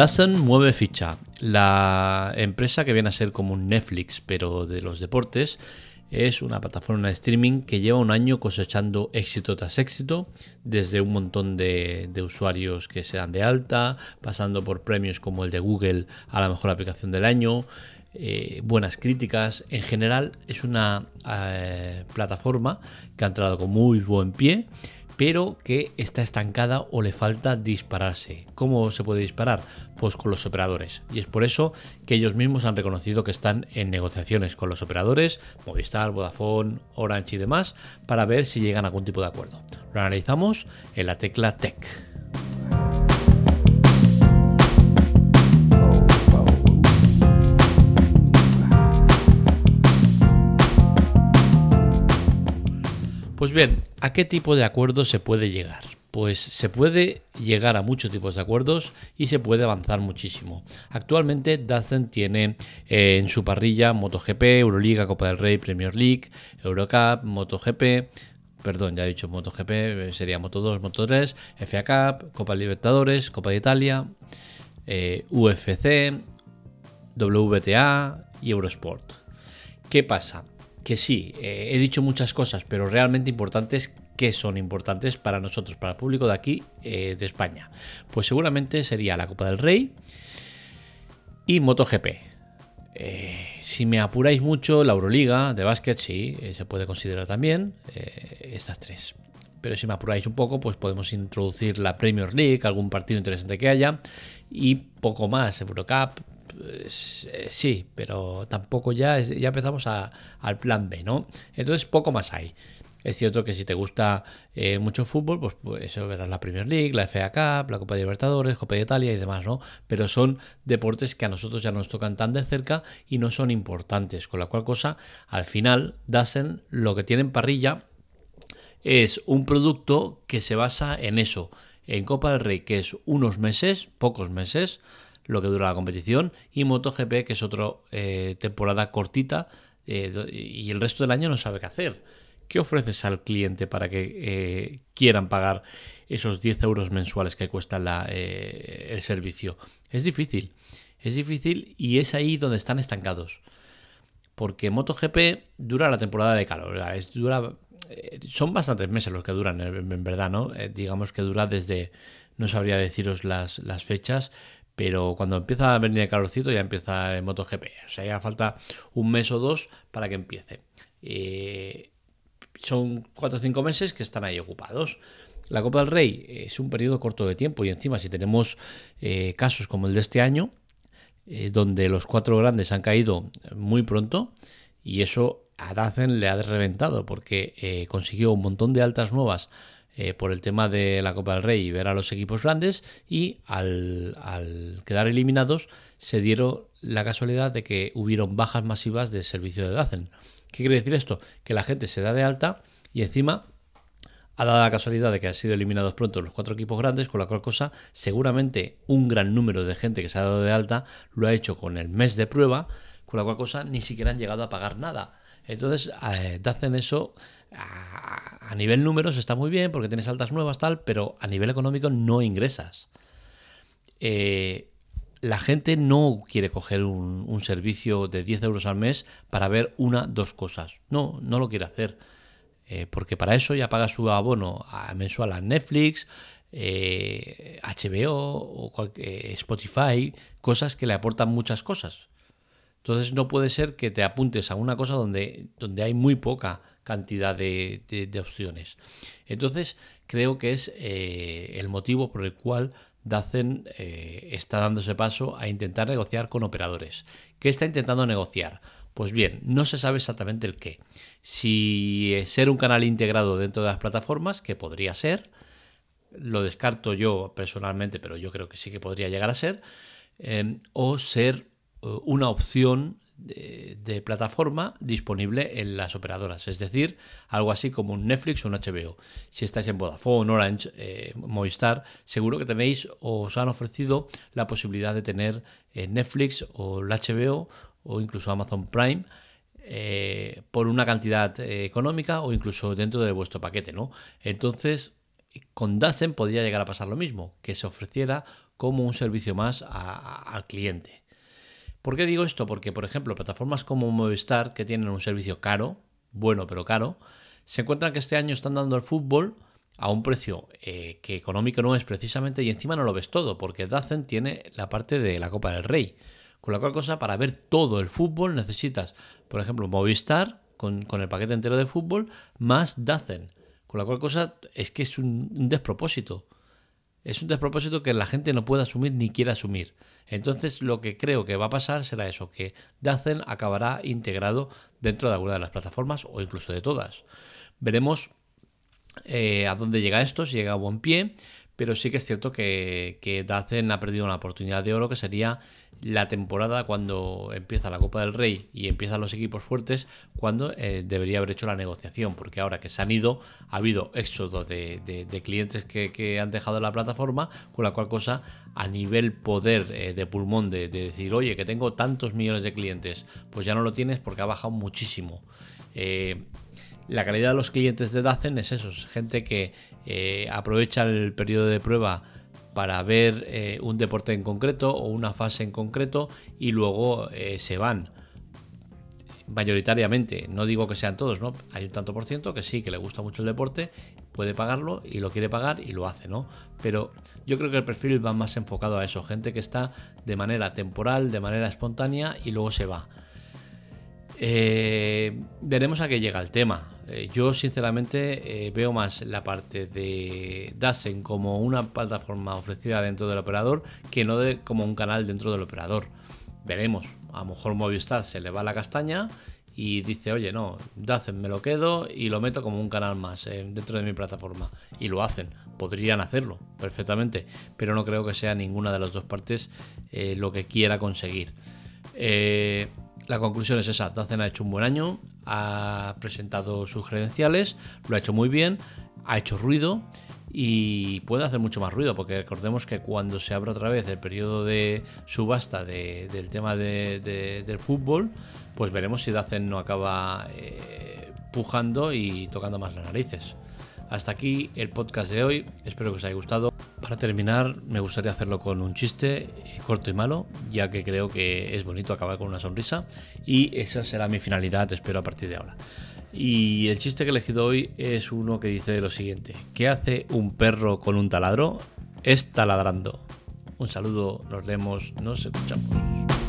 Dazen mueve ficha. La empresa que viene a ser como un Netflix, pero de los deportes, es una plataforma de streaming que lleva un año cosechando éxito tras éxito, desde un montón de, usuarios que se dan de alta, pasando por premios como el de Google a la mejor aplicación del año, eh, buenas críticas. En general es una eh, plataforma que ha entrado con muy buen pie pero que está estancada o le falta dispararse. ¿Cómo se puede disparar? Pues con los operadores. Y es por eso que ellos mismos han reconocido que están en negociaciones con los operadores, Movistar, Vodafone, Orange y demás, para ver si llegan a algún tipo de acuerdo. Lo analizamos en la tecla Tech. Pues bien, ¿a qué tipo de acuerdo se puede llegar? Pues se puede llegar a muchos tipos de acuerdos y se puede avanzar muchísimo. Actualmente Dazn tiene eh, en su parrilla MotoGP, Euroliga, Copa del Rey, Premier League, Eurocup, MotoGP, perdón, ya he dicho MotoGP, eh, sería Moto 2, Moto 3, FA Cup, Copa Libertadores, Copa de Italia, eh, UFC, WTA y Eurosport. ¿Qué pasa? Que sí, eh, he dicho muchas cosas, pero realmente importantes que son importantes para nosotros, para el público de aquí, eh, de España. Pues seguramente sería la Copa del Rey y MotoGP. Eh, si me apuráis mucho, la Euroliga de básquet sí, se puede considerar también estas tres. Pero si me apuráis un poco, pues podemos introducir la Premier League, algún partido interesante que haya y poco más, Eurocup, sí, pero tampoco ya, ya empezamos al plan B, ¿no? Entonces poco más hay. Es cierto que si te gusta eh, mucho fútbol, pues, pues, eso verás la Premier League, la FA Cup, la Copa de Libertadores, Copa de Italia y demás, ¿no? Pero son deportes que a nosotros ya nos tocan tan de cerca y no son importantes. Con la cual cosa, al final, Dasen lo que tiene en parrilla es un producto que se basa en eso, en Copa del Rey, que es unos meses, pocos meses, lo que dura la competición, y MotoGP, que es otra eh, temporada cortita eh, y el resto del año no sabe qué hacer. ¿Qué ofreces al cliente para que eh, quieran pagar esos 10 euros mensuales que cuesta el servicio? Es difícil, es difícil y es ahí donde están estancados. Porque MotoGP dura la temporada de calor, es, dura, son bastantes meses los que duran, en, verdad, ¿no? digamos que dura desde, no sabría deciros las, las fechas, pero cuando empieza a venir el calorcito ya empieza el MotoGP. O sea, ya falta un mes o dos para que empiece. Eh, son cuatro o cinco meses que están ahí ocupados. La Copa del Rey es un periodo corto de tiempo y encima si tenemos eh, casos como el de este año, eh, donde los cuatro grandes han caído muy pronto y eso a Dacen le ha reventado porque consiguió un montón de altas nuevas eh, por el tema de la Copa del Rey y ver a los equipos grandes y al, quedar eliminados se dieron la casualidad de que hubieron bajas masivas de servicio de Dacen. ¿Qué quiere decir esto? Que la gente se da de alta y encima ha dado la casualidad de que han sido eliminados pronto los cuatro equipos grandes, con la cual cosa seguramente un gran número de gente que se ha dado de alta lo ha hecho con el mes de prueba, con la cual cosa ni siquiera han llegado a pagar nada. Entonces, eh, Dacen eso a, nivel números está muy bien porque tienes altas nuevas, tal, pero a nivel económico no ingresas. Eh, la gente no quiere coger un, servicio de 10 euros al mes para ver una, dos cosas. No, no lo quiere hacer. Eh, porque para eso ya paga su abono mensual a Netflix, HBO eh, o Spotify, cosas que le aportan muchas cosas. Entonces no puede ser que te apuntes a una cosa donde, donde hay muy poca cantidad de, opciones. Entonces, creo que es eh, el motivo por el cual Dacen eh, está dándose paso a intentar negociar con operadores. ¿Qué está intentando negociar? Pues bien, no se sabe exactamente el qué. Si ser un canal integrado dentro de las plataformas, que podría ser, lo descarto yo personalmente, pero yo creo que sí que podría llegar a ser, eh, o ser una opción de, plataforma disponible en las operadoras, es decir, algo así como un Netflix o un HBO. Si estáis en Vodafone, Orange, eh, Movistar, seguro que tenéis o os han ofrecido la posibilidad de tener eh, Netflix o el HBO o incluso Amazon Prime. Eh, por una cantidad económica o incluso dentro de vuestro paquete, ¿no? Entonces, con Dazen podría llegar a pasar lo mismo, que se ofreciera como un servicio más al cliente. ¿Por qué digo esto? Porque, por ejemplo, plataformas como Movistar, que tienen un servicio caro, bueno pero caro, se encuentran que este año están dando el fútbol a un precio eh, que económico no es precisamente y encima no lo ves todo, porque Dacen tiene la parte de la Copa del Rey. Con la cual cosa, para ver todo el fútbol necesitas, por ejemplo, Movistar con, el paquete entero de fútbol más Dacen. Con la cual cosa es que es un, despropósito. Es un despropósito que la gente no puede asumir ni quiere asumir. Entonces lo que creo que va a pasar será eso, que Dacen acabará integrado dentro de alguna de las plataformas o incluso de todas. Veremos eh, a dónde llega esto, si llega a buen pie, pero sí que es cierto que, que Dacen ha perdido una oportunidad de oro que sería la temporada cuando empieza la Copa del Rey y empiezan los equipos fuertes, cuando eh, debería haber hecho la negociación, porque ahora que se han ido, ha habido éxodo de, clientes que, han dejado la plataforma, con la cual cosa, a nivel poder eh, de pulmón de, decir, oye, que tengo tantos millones de clientes, pues ya no lo tienes porque ha bajado muchísimo. La calidad de los clientes de Dacen es eso, es gente que eh, aprovecha el periodo de prueba para ver eh, un deporte en concreto o una fase en concreto y luego eh, se van. Mayoritariamente, no digo que sean todos, ¿no? Hay un tanto por ciento que sí, que le gusta mucho el deporte, puede pagarlo y lo quiere pagar y lo hace, ¿no? Pero yo creo que el perfil va más enfocado a eso, gente que está de manera temporal, de manera espontánea y luego se va. veremos a qué llega el tema. Eh, yo sinceramente eh, veo más la parte de Dasen como una plataforma ofrecida dentro del operador que no de, como un canal dentro del operador. Veremos, a lo mejor Movistar se le va la castaña y dice, oye, no, Dazen me lo quedo y lo meto como un canal más eh, dentro de mi plataforma. Y lo hacen, podrían hacerlo perfectamente, pero no creo que sea ninguna de las dos partes lo que quiera conseguir. La conclusión es esa, Dacen ha hecho un buen año, ha presentado sus credenciales, lo ha hecho muy bien, ha hecho ruido y puede hacer mucho más ruido, porque recordemos que cuando se abre otra vez el periodo de subasta del tema del fútbol, pues veremos si Dacen no acaba eh, pujando y tocando más las narices. Hasta aquí el podcast de hoy, espero que os haya gustado. Para terminar, me gustaría hacerlo con un chiste eh, corto y malo, ya que creo que es bonito acabar con una sonrisa y esa será mi finalidad, espero a partir de ahora. Y el chiste que he elegido hoy es uno que dice lo siguiente: ¿Qué hace un perro con un taladro? Es taladrando. Un saludo, nos vemos, nos escuchamos.